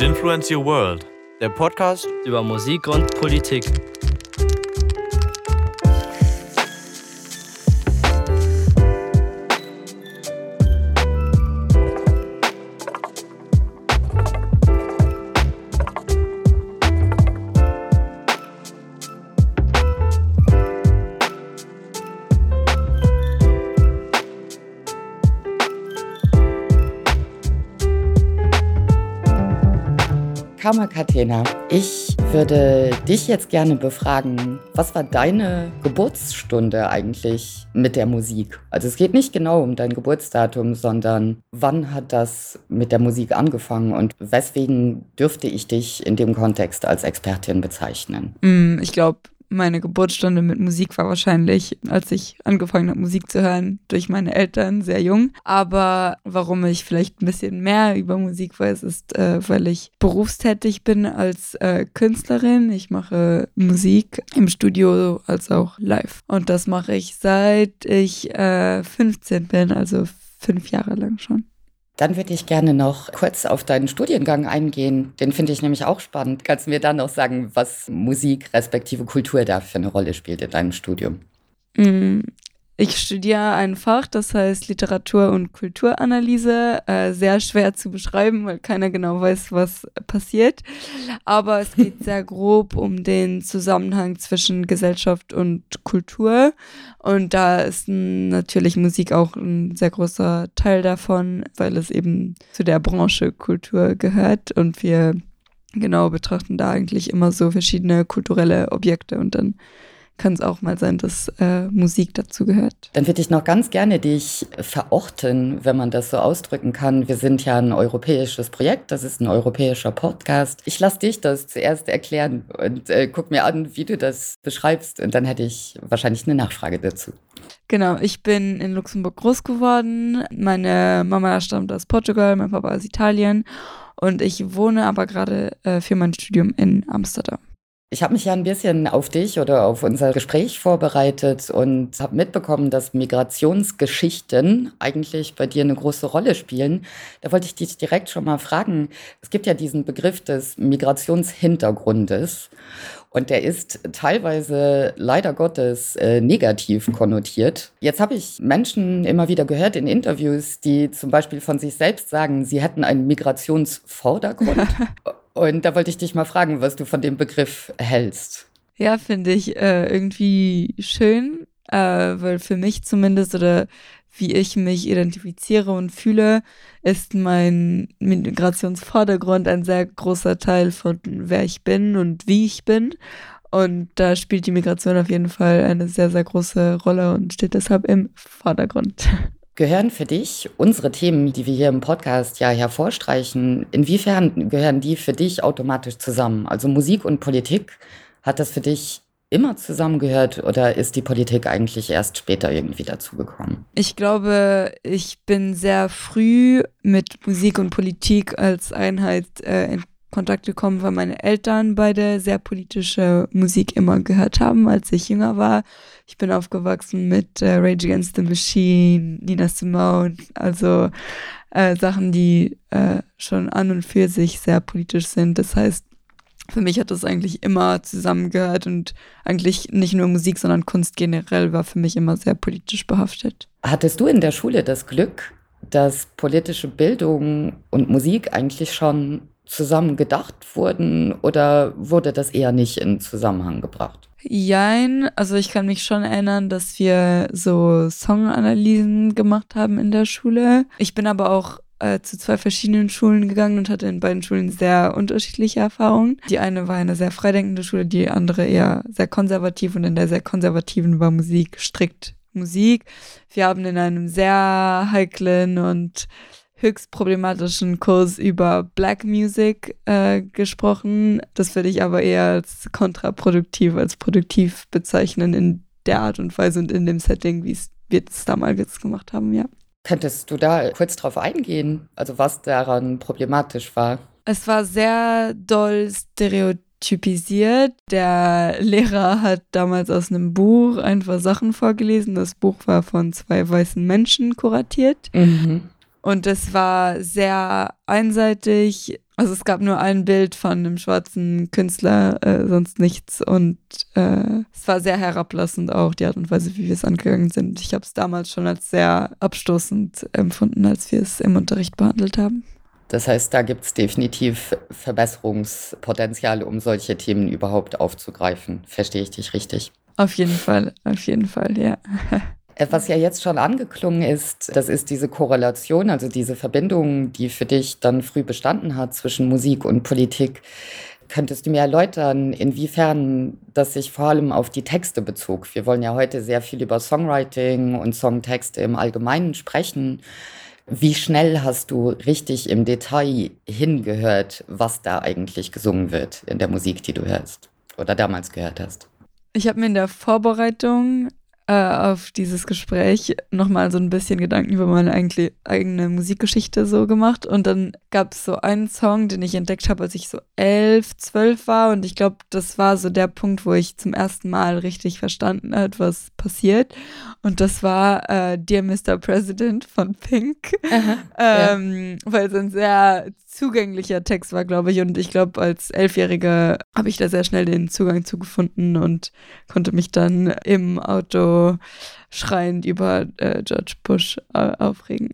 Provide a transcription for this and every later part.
Influence Your World, der Podcast über Musik und Politik. Katena, ich würde dich jetzt gerne befragen, was war deine Geburtsstunde eigentlich mit der Musik? Also es geht nicht genau um dein Geburtsdatum, sondern wann hat das mit der Musik angefangen und weswegen dürfte ich dich in dem Kontext als Expertin bezeichnen? Mm, ich glaube, meine Geburtsstunde mit Musik war wahrscheinlich, als ich angefangen habe, Musik zu hören, durch meine Eltern sehr jung. Aber warum ich vielleicht ein bisschen mehr über Musik weiß, ist, äh, weil ich berufstätig bin als äh, Künstlerin. Ich mache Musik im Studio als auch live. Und das mache ich seit ich äh, 15 bin, also fünf Jahre lang schon. Dann würde ich gerne noch kurz auf deinen Studiengang eingehen. Den finde ich nämlich auch spannend. Kannst du mir dann noch sagen, was Musik respektive Kultur da für eine Rolle spielt in deinem Studium? Ich studiere ein Fach, das heißt Literatur- und Kulturanalyse. Äh, sehr schwer zu beschreiben, weil keiner genau weiß, was passiert. Aber es geht sehr grob um den Zusammenhang zwischen Gesellschaft und Kultur. Und da ist natürlich Musik auch ein sehr großer Teil davon, weil es eben zu der Branche Kultur gehört. Und wir genau betrachten da eigentlich immer so verschiedene kulturelle Objekte und dann kann es auch mal sein, dass äh, Musik dazu gehört. Dann würde ich noch ganz gerne dich verorten, wenn man das so ausdrücken kann. Wir sind ja ein europäisches Projekt, das ist ein europäischer Podcast. Ich lasse dich das zuerst erklären und äh, guck mir an, wie du das beschreibst und dann hätte ich wahrscheinlich eine Nachfrage dazu. Genau, ich bin in Luxemburg groß geworden. Meine Mama stammt aus Portugal, mein Papa aus Italien und ich wohne aber gerade äh, für mein Studium in Amsterdam. Ich habe mich ja ein bisschen auf dich oder auf unser Gespräch vorbereitet und habe mitbekommen, dass Migrationsgeschichten eigentlich bei dir eine große Rolle spielen. Da wollte ich dich direkt schon mal fragen. Es gibt ja diesen Begriff des Migrationshintergrundes und der ist teilweise leider Gottes äh, negativ konnotiert. Jetzt habe ich Menschen immer wieder gehört in Interviews, die zum Beispiel von sich selbst sagen, sie hätten einen Migrationsvordergrund. Und da wollte ich dich mal fragen, was du von dem Begriff hältst. Ja, finde ich äh, irgendwie schön, äh, weil für mich zumindest oder wie ich mich identifiziere und fühle, ist mein Migrationsvordergrund ein sehr großer Teil von wer ich bin und wie ich bin. Und da spielt die Migration auf jeden Fall eine sehr, sehr große Rolle und steht deshalb im Vordergrund. Gehören für dich unsere Themen, die wir hier im Podcast ja hervorstreichen, inwiefern gehören die für dich automatisch zusammen? Also Musik und Politik, hat das für dich immer zusammengehört oder ist die Politik eigentlich erst später irgendwie dazugekommen? Ich glaube, ich bin sehr früh mit Musik und Politik als Einheit äh, Kontakt gekommen, weil meine Eltern beide sehr politische Musik immer gehört haben, als ich jünger war. Ich bin aufgewachsen mit äh, Rage Against the Machine, Nina Simone, also äh, Sachen, die äh, schon an und für sich sehr politisch sind. Das heißt, für mich hat das eigentlich immer zusammengehört und eigentlich nicht nur Musik, sondern Kunst generell war für mich immer sehr politisch behaftet. Hattest du in der Schule das Glück, dass politische Bildung und Musik eigentlich schon zusammen gedacht wurden oder wurde das eher nicht in Zusammenhang gebracht? Jein, also ich kann mich schon erinnern, dass wir so Songanalysen gemacht haben in der Schule. Ich bin aber auch äh, zu zwei verschiedenen Schulen gegangen und hatte in beiden Schulen sehr unterschiedliche Erfahrungen. Die eine war eine sehr freidenkende Schule, die andere eher sehr konservativ und in der sehr konservativen war Musik strikt Musik. Wir haben in einem sehr heiklen und höchst problematischen Kurs über Black Music äh, gesprochen. Das würde ich aber eher als kontraproduktiv, als produktiv bezeichnen in der Art und Weise und in dem Setting, wie es wir es damals gemacht haben, ja. Könntest du da kurz drauf eingehen, also was daran problematisch war? Es war sehr doll stereotypisiert. Der Lehrer hat damals aus einem Buch einfach Sachen vorgelesen. Das Buch war von zwei weißen Menschen kuratiert. Mhm. Und es war sehr einseitig. Also es gab nur ein Bild von einem schwarzen Künstler, äh, sonst nichts. Und äh, es war sehr herablassend auch, die Art und Weise, wie wir es angegangen sind. Ich habe es damals schon als sehr abstoßend empfunden, als wir es im Unterricht behandelt haben. Das heißt, da gibt es definitiv Verbesserungspotenzial, um solche Themen überhaupt aufzugreifen. Verstehe ich dich richtig? Auf jeden Fall, auf jeden Fall, ja. Äh, was ja jetzt schon angeklungen ist, das ist diese Korrelation, also diese Verbindung, die für dich dann früh bestanden hat zwischen Musik und Politik. Könntest du mir erläutern, inwiefern das sich vor allem auf die Texte bezog? Wir wollen ja heute sehr viel über Songwriting und Songtexte im Allgemeinen sprechen. Wie schnell hast du richtig im Detail hingehört, was da eigentlich gesungen wird in der Musik, die du hörst oder damals gehört hast? Ich habe mir in der Vorbereitung äh, auf dieses Gespräch nochmal so ein bisschen Gedanken über meine eigene Musikgeschichte so gemacht. Und dann gab es so einen Song, den ich entdeckt habe, als ich so elf, zwölf war. Und ich glaube, das war so der Punkt, wo ich zum ersten Mal richtig verstanden habe, was passiert. Und das war äh, Dear Mr. President von Pink. Aha, ähm, ja. Weil es ein sehr zugänglicher Text war, glaube ich. Und ich glaube, als Elfjährige habe ich da sehr schnell den Zugang zugefunden und konnte mich dann im Auto schreiend über äh, George Bush äh, aufregen.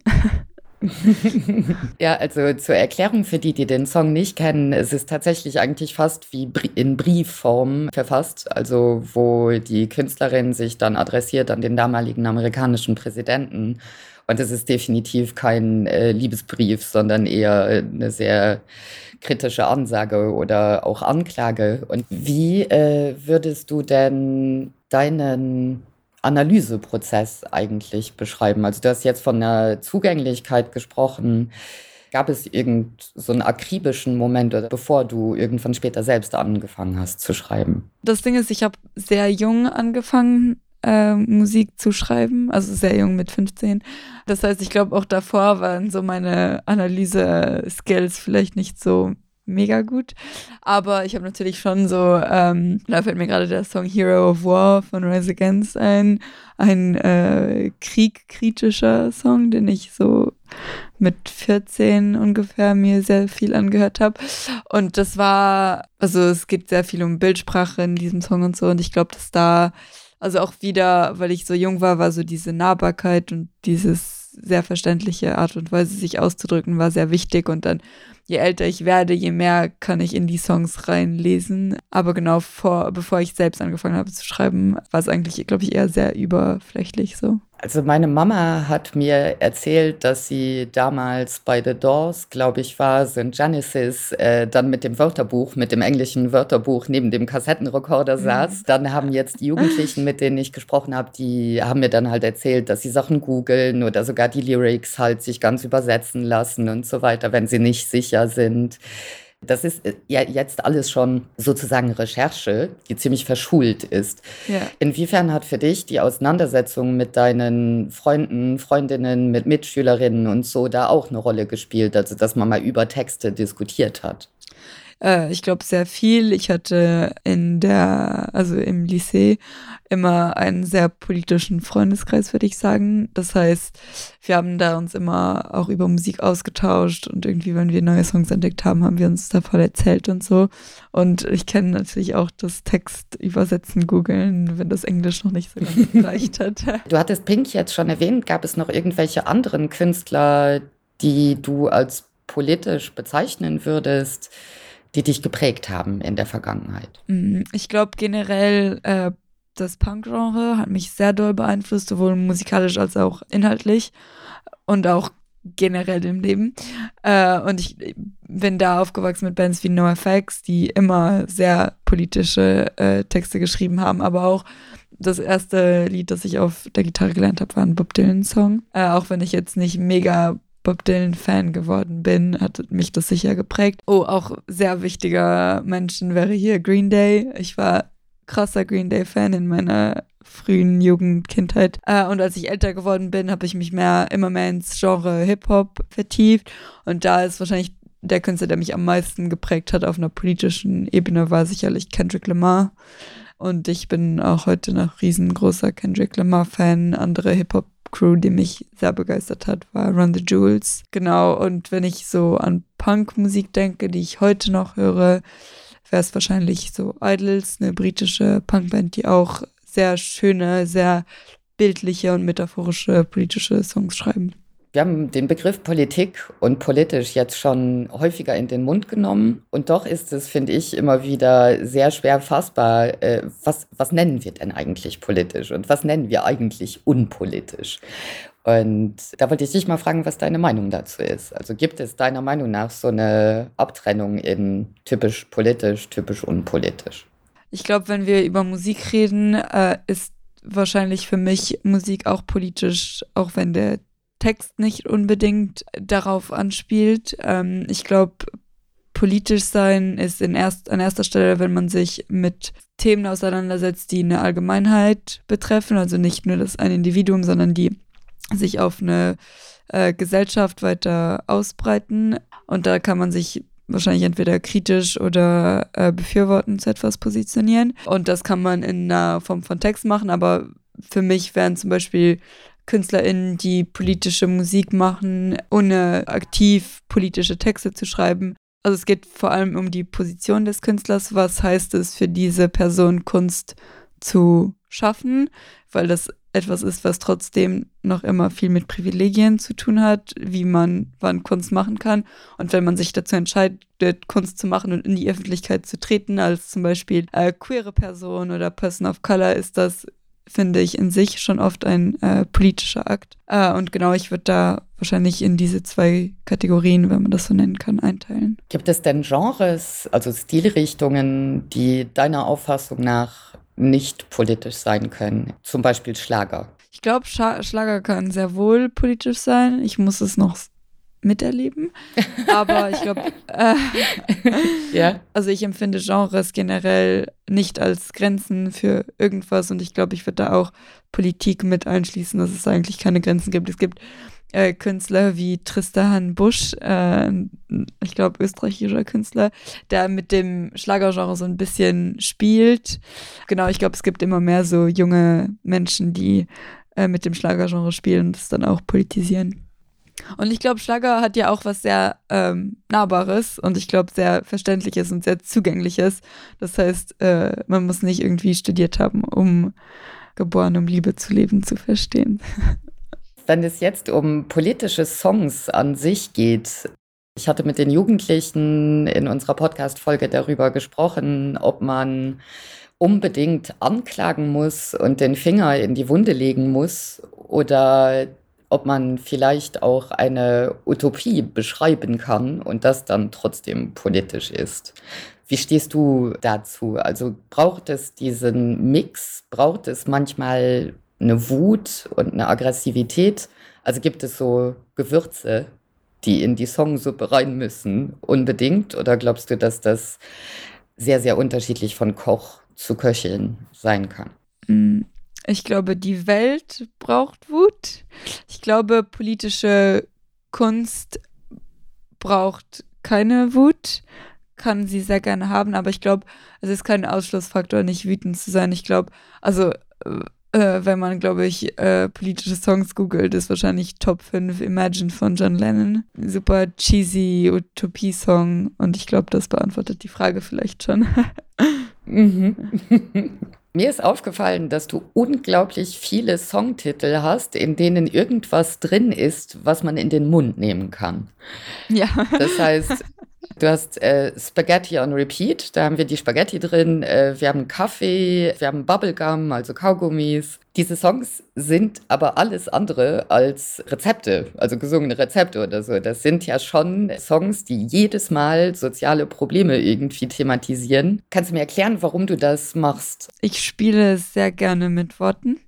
ja, also zur Erklärung für die, die den Song nicht kennen, es ist tatsächlich eigentlich fast wie in Briefform verfasst, also wo die Künstlerin sich dann adressiert an den damaligen amerikanischen Präsidenten und es ist definitiv kein äh, Liebesbrief, sondern eher eine sehr kritische Ansage oder auch Anklage. Und wie äh, würdest du denn deinen Analyseprozess eigentlich beschreiben? Also du hast jetzt von der Zugänglichkeit gesprochen. Gab es irgend so akribischen Moment, bevor du irgendwann später selbst angefangen hast zu schreiben? Das Ding ist, ich habe sehr jung angefangen äh, Musik zu schreiben, also sehr jung mit 15. Das heißt, ich glaube, auch davor waren so meine Analyse-Skills vielleicht nicht so mega gut. Aber ich habe natürlich schon so, ähm, da fällt mir gerade der Song Hero of War von Rise Against ein, ein äh, kriegkritischer Song, den ich so mit 14 ungefähr mir sehr viel angehört habe. Und das war, also es geht sehr viel um Bildsprache in diesem Song und so. Und ich glaube, dass da also auch wieder, weil ich so jung war, war so diese Nahbarkeit und dieses sehr verständliche Art und Weise, sich auszudrücken, war sehr wichtig. Und dann, je älter ich werde, je mehr kann ich in die Songs reinlesen. Aber genau vor, bevor ich selbst angefangen habe zu schreiben, war es eigentlich, glaube ich, eher sehr überflächlich so. Also meine Mama hat mir erzählt, dass sie damals bei The Doors, glaube ich, war, sind Genesis, äh, dann mit dem Wörterbuch, mit dem englischen Wörterbuch neben dem Kassettenrekorder mhm. saß. Dann haben jetzt die Jugendlichen, mit denen ich gesprochen habe, die haben mir dann halt erzählt, dass sie Sachen googeln oder sogar die Lyrics halt sich ganz übersetzen lassen und so weiter, wenn sie nicht sicher sind. Das ist äh, ja jetzt alles schon sozusagen Recherche, die ziemlich verschult ist. Ja. Inwiefern hat für dich die Auseinandersetzung mit deinen Freunden, Freundinnen, mit Mitschülerinnen und so da auch eine Rolle gespielt, also dass man mal über Texte diskutiert hat? Äh, ich glaube sehr viel. Ich hatte in der, also im Lycée immer einen sehr politischen Freundeskreis, würde ich sagen. Das heißt, wir haben da uns immer auch über Musik ausgetauscht und irgendwie, wenn wir neue Songs entdeckt haben, haben wir uns davon erzählt und so. Und ich kenne natürlich auch das Text übersetzen, googeln, wenn das Englisch noch nicht so ganz gereicht hat. Du hattest Pink jetzt schon erwähnt. Gab es noch irgendwelche anderen Künstler, die du als politisch bezeichnen würdest? Die dich geprägt haben in der Vergangenheit? Mm, ich glaube generell, äh, das Punk-Genre hat mich sehr doll beeinflusst, sowohl musikalisch als auch inhaltlich und auch generell im Leben. Äh, und ich bin da aufgewachsen mit Bands wie NoFX, die immer sehr politische äh, Texte geschrieben haben, aber auch das erste Lied, das ich auf der Gitarre gelernt habe, war ein Bob Dylan-Song. Äh, auch wenn ich jetzt nicht mega Bob Dylan-Fan geworden bin, hat mich das sicher geprägt. Oh, auch sehr wichtiger Menschen wäre hier Green Day. Ich war krasser Green Day-Fan in meiner frühen Jugend, Kindheit. Äh, und als ich älter geworden bin, habe ich mich mehr, immer mehr ins Genre Hip-Hop vertieft. Und da ist wahrscheinlich der Künstler, der mich am meisten geprägt hat auf einer politischen Ebene, war sicherlich Kendrick Lamar. Und ich bin auch heute noch riesengroßer Kendrick Lamar-Fan. Andere Hip-Hop Crew, die mich sehr begeistert hat, war Run the Jewels. Genau, und wenn ich so an Punkmusik denke, die ich heute noch höre, wäre es wahrscheinlich so Idols, eine britische Punkband, die auch sehr schöne, sehr bildliche und metaphorische politische Songs schreiben. Wir haben den Begriff Politik und politisch jetzt schon häufiger in den Mund genommen. Und doch ist es, finde ich, immer wieder sehr schwer fassbar, äh, was, was nennen wir denn eigentlich politisch und was nennen wir eigentlich unpolitisch. Und da wollte ich dich mal fragen, was deine Meinung dazu ist. Also gibt es deiner Meinung nach so eine Abtrennung in typisch politisch, typisch unpolitisch? Ich glaube, wenn wir über Musik reden, äh, ist wahrscheinlich für mich Musik auch politisch, auch wenn der Text nicht unbedingt darauf anspielt. Ähm, ich glaube, politisch sein ist in erst, an erster Stelle, wenn man sich mit Themen auseinandersetzt, die eine Allgemeinheit betreffen, also nicht nur das ein Individuum, sondern die sich auf eine äh, Gesellschaft weiter ausbreiten. Und da kann man sich wahrscheinlich entweder kritisch oder äh, befürworten zu etwas positionieren. Und das kann man in einer Form von Text machen, aber für mich wären zum Beispiel KünstlerInnen, die politische Musik machen, ohne aktiv politische Texte zu schreiben. Also es geht vor allem um die Position des Künstlers. Was heißt es für diese Person, Kunst zu schaffen? Weil das etwas ist, was trotzdem noch immer viel mit Privilegien zu tun hat, wie man wann Kunst machen kann. Und wenn man sich dazu entscheidet, Kunst zu machen und in die Öffentlichkeit zu treten, als zum Beispiel äh, queere Person oder Person of Color, ist das finde ich in sich schon oft ein äh, politischer Akt. Äh, und genau, ich würde da wahrscheinlich in diese zwei Kategorien, wenn man das so nennen kann, einteilen. Gibt es denn Genres, also Stilrichtungen, die deiner Auffassung nach nicht politisch sein können? Zum Beispiel Schlager. Ich glaube, Schlager kann sehr wohl politisch sein. Ich muss es noch miterleben. Aber ich glaube, äh, ja. also ich empfinde Genres generell nicht als Grenzen für irgendwas und ich glaube, ich würde da auch Politik mit einschließen, dass es eigentlich keine Grenzen gibt. Es gibt äh, Künstler wie Tristan Busch, äh, ich glaube österreichischer Künstler, der mit dem Schlagergenre so ein bisschen spielt. Genau, ich glaube, es gibt immer mehr so junge Menschen, die äh, mit dem Schlagergenre spielen und das dann auch politisieren. Und ich glaube, Schlager hat ja auch was sehr ähm, Nahbares und ich glaube, sehr Verständliches und sehr Zugängliches. Das heißt, äh, man muss nicht irgendwie studiert haben, um geboren, um Liebe zu leben, zu verstehen. Wenn es jetzt um politische Songs an sich geht, ich hatte mit den Jugendlichen in unserer Podcast-Folge darüber gesprochen, ob man unbedingt anklagen muss und den Finger in die Wunde legen muss oder ob man vielleicht auch eine Utopie beschreiben kann und das dann trotzdem politisch ist. Wie stehst du dazu? Also braucht es diesen Mix? Braucht es manchmal eine Wut und eine Aggressivität? Also gibt es so Gewürze, die in die Songsuppe rein müssen, unbedingt? Oder glaubst du, dass das sehr, sehr unterschiedlich von Koch zu Köcheln sein kann? Mm, ich glaube, die Welt braucht Wut. Ich glaube, politische Kunst braucht keine Wut, kann sie sehr gerne haben, aber ich glaube, es ist kein Ausschlussfaktor, nicht wütend zu sein. Ich glaube, also äh, wenn man, glaube ich, äh, politische Songs googelt, ist wahrscheinlich Top 5 Imagine von John Lennon. Super cheesy Utopie-Song und ich glaube, das beantwortet die Frage vielleicht schon. mhm. Mir ist aufgefallen, dass du unglaublich viele Songtitel hast, in denen irgendwas drin ist, was man in den Mund nehmen kann. Ja. Das heißt, Du hast äh, Spaghetti on Repeat, da haben wir die Spaghetti drin, äh, wir haben Kaffee, wir haben Bubblegum, also Kaugummis. Diese Songs sind aber alles andere als Rezepte, also gesungene Rezepte oder so. Das sind ja schon Songs, die jedes Mal soziale Probleme irgendwie thematisieren. Kannst du mir erklären, warum du das machst? Ich spiele sehr gerne mit Worten.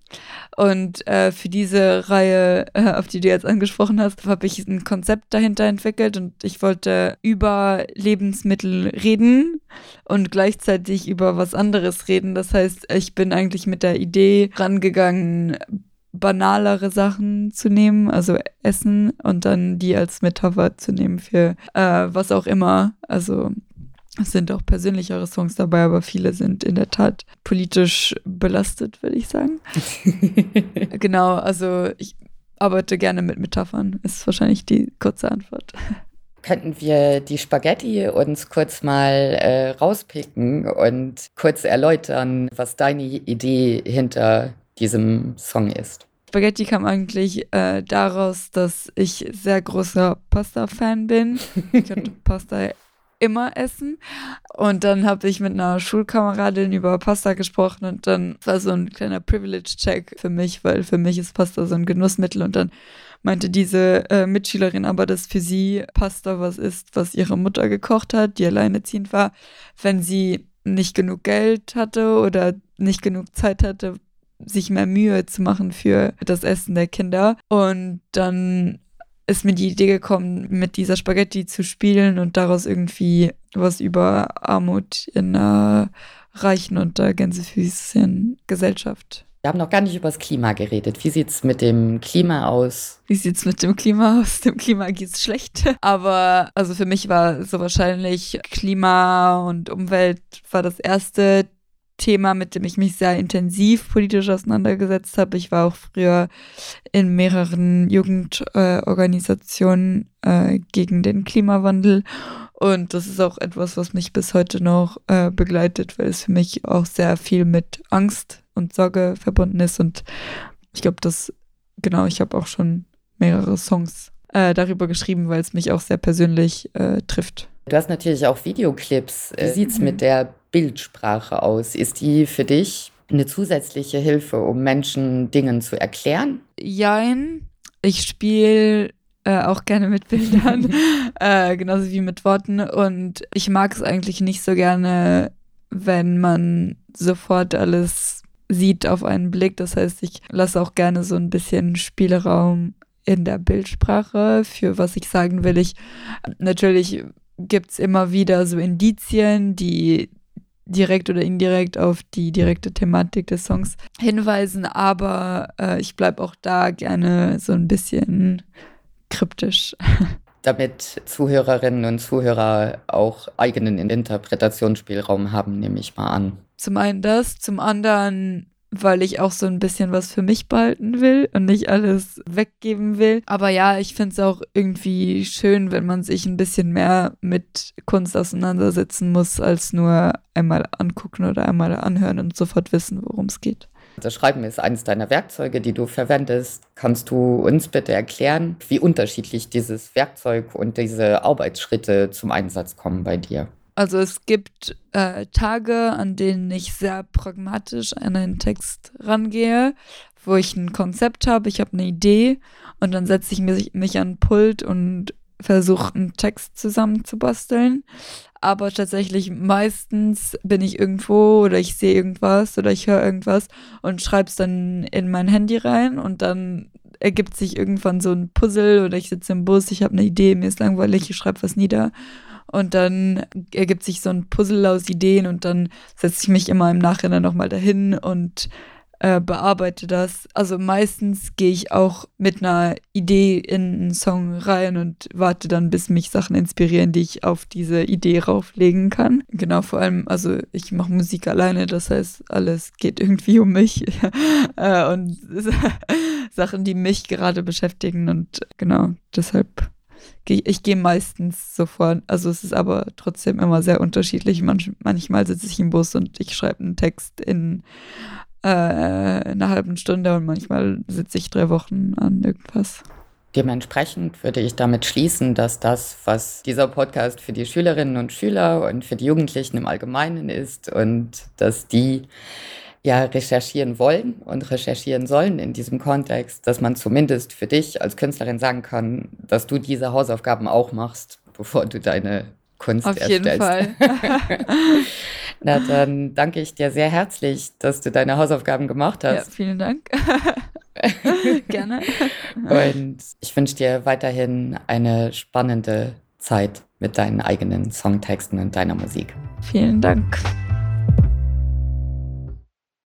Und äh, für diese Reihe, äh, auf die du jetzt angesprochen hast, habe ich ein Konzept dahinter entwickelt und ich wollte über Lebensmittel reden und gleichzeitig über was anderes reden. Das heißt, ich bin eigentlich mit der Idee rangegangen, banalere Sachen zu nehmen, also Essen und dann die als Metapher zu nehmen für äh, was auch immer. Also es sind auch persönlichere Songs dabei, aber viele sind in der Tat politisch belastet, würde ich sagen. genau, also ich, arbeite gerne mit Metaphern, ist wahrscheinlich die kurze Antwort. Könnten wir die Spaghetti uns kurz mal äh, rauspicken und kurz erläutern, was deine Idee hinter diesem Song ist? Spaghetti kam eigentlich äh, daraus, dass ich sehr großer Pasta-Fan bin. Ich könnte Pasta immer essen. Und dann habe ich mit einer Schulkameradin über Pasta gesprochen und dann war so ein kleiner Privilege-Check für mich, weil für mich ist Pasta so ein Genussmittel und dann meinte diese äh, Mitschülerin aber, dass für sie Pasta was ist, was ihre Mutter gekocht hat, die alleineziehend war, wenn sie nicht genug Geld hatte oder nicht genug Zeit hatte, sich mehr Mühe zu machen für das Essen der Kinder. Und dann ist mir die Idee gekommen, mit dieser Spaghetti zu spielen und daraus irgendwie was über Armut in einer reichen und äh, Gänsefüßchen Gesellschaft. Wir haben noch gar nicht über das Klima geredet. Wie sieht es mit dem Klima aus? Wie sieht es mit dem Klima aus? Dem Klima geht es schlecht. Aber also für mich war so wahrscheinlich Klima und Umwelt war das erste Thema, mit dem ich mich sehr intensiv politisch auseinandergesetzt habe. Ich war auch früher in mehreren Jugendorganisationen äh, äh, gegen den Klimawandel. Und das ist auch etwas, was mich bis heute noch äh, begleitet, weil es für mich auch sehr viel mit Angst und Sorge verbunden ist. Und ich glaube, dass, genau, ich habe auch schon mehrere Songs äh, darüber geschrieben, weil es mich auch sehr persönlich äh, trifft. Du hast natürlich auch Videoclips. Wie sieht es mhm. mit der Bildsprache aus? Ist die für dich eine zusätzliche Hilfe, um Menschen Dingen zu erklären? Jein. Ich spiele äh, auch gerne mit Bildern, äh, genauso wie mit Worten. Und ich mag es eigentlich nicht so gerne, wenn man sofort alles sieht auf einen Blick. Das heißt, ich lasse auch gerne so ein bisschen Spielraum in der Bildsprache für was ich sagen will. Ich natürlich gibt es immer wieder so Indizien, die direkt oder indirekt auf die direkte Thematik des Songs hinweisen, aber äh, ich bleibe auch da gerne so ein bisschen kryptisch. Damit Zuhörerinnen und Zuhörer auch eigenen Interpretationsspielraum haben, nehme ich mal an. Zum einen das, zum anderen weil ich auch so ein bisschen was für mich behalten will und nicht alles weggeben will. Aber ja, ich finde es auch irgendwie schön, wenn man sich ein bisschen mehr mit Kunst auseinandersetzen muss, als nur einmal angucken oder einmal anhören und sofort wissen, worum es geht. Das Schreiben ist eines deiner Werkzeuge, die du verwendest. Kannst du uns bitte erklären, wie unterschiedlich dieses Werkzeug und diese Arbeitsschritte zum Einsatz kommen bei dir? Also es gibt äh, Tage, an denen ich sehr pragmatisch an einen Text rangehe, wo ich ein Konzept habe, ich habe eine Idee und dann setze ich mich, mich an den Pult und versuche einen Text zusammenzubasteln. Aber tatsächlich meistens bin ich irgendwo oder ich sehe irgendwas oder ich höre irgendwas und schreibe es dann in mein Handy rein und dann ergibt sich irgendwann so ein Puzzle oder ich sitze im Bus, ich habe eine Idee, mir ist langweilig, ich schreibe was nieder und dann ergibt sich so ein Puzzle aus Ideen und dann setze ich mich immer im Nachhinein nochmal dahin und äh, bearbeite das. Also meistens gehe ich auch mit einer Idee in einen Song rein und warte dann, bis mich Sachen inspirieren, die ich auf diese Idee rauflegen kann. Genau, vor allem, also ich mache Musik alleine, das heißt, alles geht irgendwie um mich äh, und Sachen, die mich gerade beschäftigen und genau, deshalb ich gehe meistens sofort, also es ist aber trotzdem immer sehr unterschiedlich. Manch, manchmal sitze ich im Bus und ich schreibe einen Text in äh, einer halben Stunde und manchmal sitze ich drei Wochen an irgendwas. Dementsprechend würde ich damit schließen, dass das, was dieser Podcast für die Schülerinnen und Schüler und für die Jugendlichen im Allgemeinen ist und dass die ja recherchieren wollen und recherchieren sollen in diesem Kontext, dass man zumindest für dich als Künstlerin sagen kann, dass du diese Hausaufgaben auch machst, bevor du deine Kunst Auf erstellst. jeden Fall. Na, dann danke ich dir sehr herzlich, dass du deine Hausaufgaben gemacht hast. Ja, vielen Dank. Gerne. Und ich wünsche dir weiterhin eine spannende Zeit mit deinen eigenen Songtexten und deiner Musik. Vielen Dank.